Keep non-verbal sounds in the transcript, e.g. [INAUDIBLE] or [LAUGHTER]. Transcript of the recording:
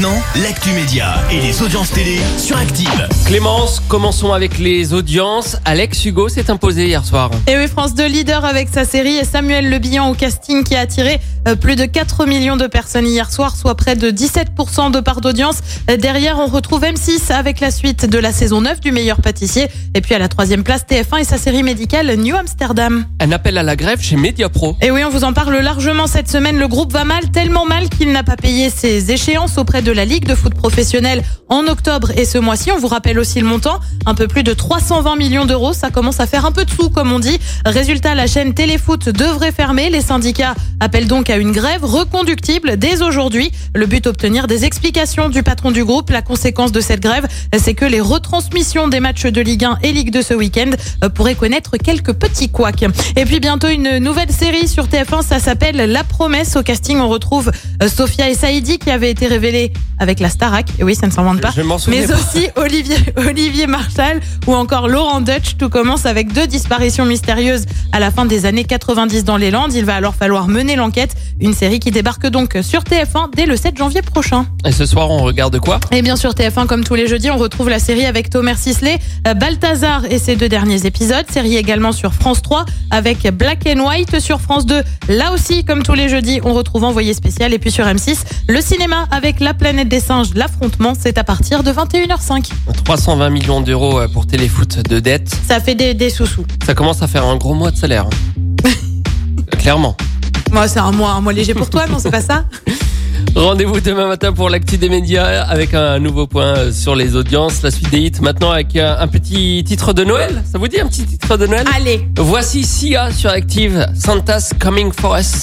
Maintenant, l'actu média et les audiences télé sur Active. Clémence, commençons avec les audiences. Alex Hugo s'est imposé hier soir. Et oui, France 2 leader avec sa série et Samuel Le Bihan au casting qui a attiré euh, plus de 4 millions de personnes hier soir, soit près de 17% de part d'audience. Euh, Derrière, on retrouve M6 avec la suite de la saison 9 du meilleur pâtissier. Et puis à la troisième place, TF1 et sa série médicale New Amsterdam. Un appel à la grève chez Mediapro. Et oui, on vous en parle largement cette semaine. Le groupe va mal, tellement mal qu'il n'a pas payé ses échéances auprès de la Ligue de foot professionnelle en octobre et ce mois-ci. On vous rappelle aussi le montant, un peu plus de 320 millions d'euros. Ça commence à faire un peu de sous, comme on dit. Résultat, la chaîne Téléfoot devrait fermer. Les syndicats appellent donc à une grève reconductible dès aujourd'hui. Le but, obtenir des explications du patron du groupe. La conséquence de cette grève, c'est que les retransmissions des matchs de Ligue 1 et Ligue 2 ce week-end euh, pourraient connaître quelques petits couacs. Et puis bientôt une nouvelle série sur TF1, ça s'appelle La Promesse. Au casting, on retrouve euh, Sophia et Saïdi qui avait été révélée avec la Starac. Et oui, ça ne s'invente pas. Je m'en souviens Mais pas. aussi [LAUGHS] Olivier, Olivier Marshall ou encore Laurent Dutch. Tout commence avec deux disparitions mystérieuses à la fin des années 90 dans les Landes. Il va alors falloir mener l'enquête. Une série qui débarque donc sur TF1 dès le 7 janvier prochain. Et ce soir, on regarde quoi? Et bien sûr, TF1, comme tous les jeudis, on retrouve la série avec Thomas Sisley, euh, Balthazar et ses deux derniers épisodes. Série également sur France 3 avec Black and White sur France 2. Là aussi, comme tous les jeudis, on retrouve Envoyé spécial. Et puis sur M6, le cinéma avec La planète des singes, l'affrontement, c'est à partir de 21h05. 320 millions d'euros euh, pour Téléfoot de dette. Ça fait des, des sous-sous. Ça commence à faire un gros mois de salaire. hein. [LAUGHS] Clairement. Moi, c'est un mois, un mois léger pour toi, non, c'est pas ça? [LAUGHS] Rendez-vous demain matin pour l'actu des médias avec un nouveau point euh, sur les audiences. La suite des hits maintenant avec euh, un petit titre de Noël. Ça vous dit un petit titre de Noël? Allez Voici Sia sur Active, Santa's Coming for Us.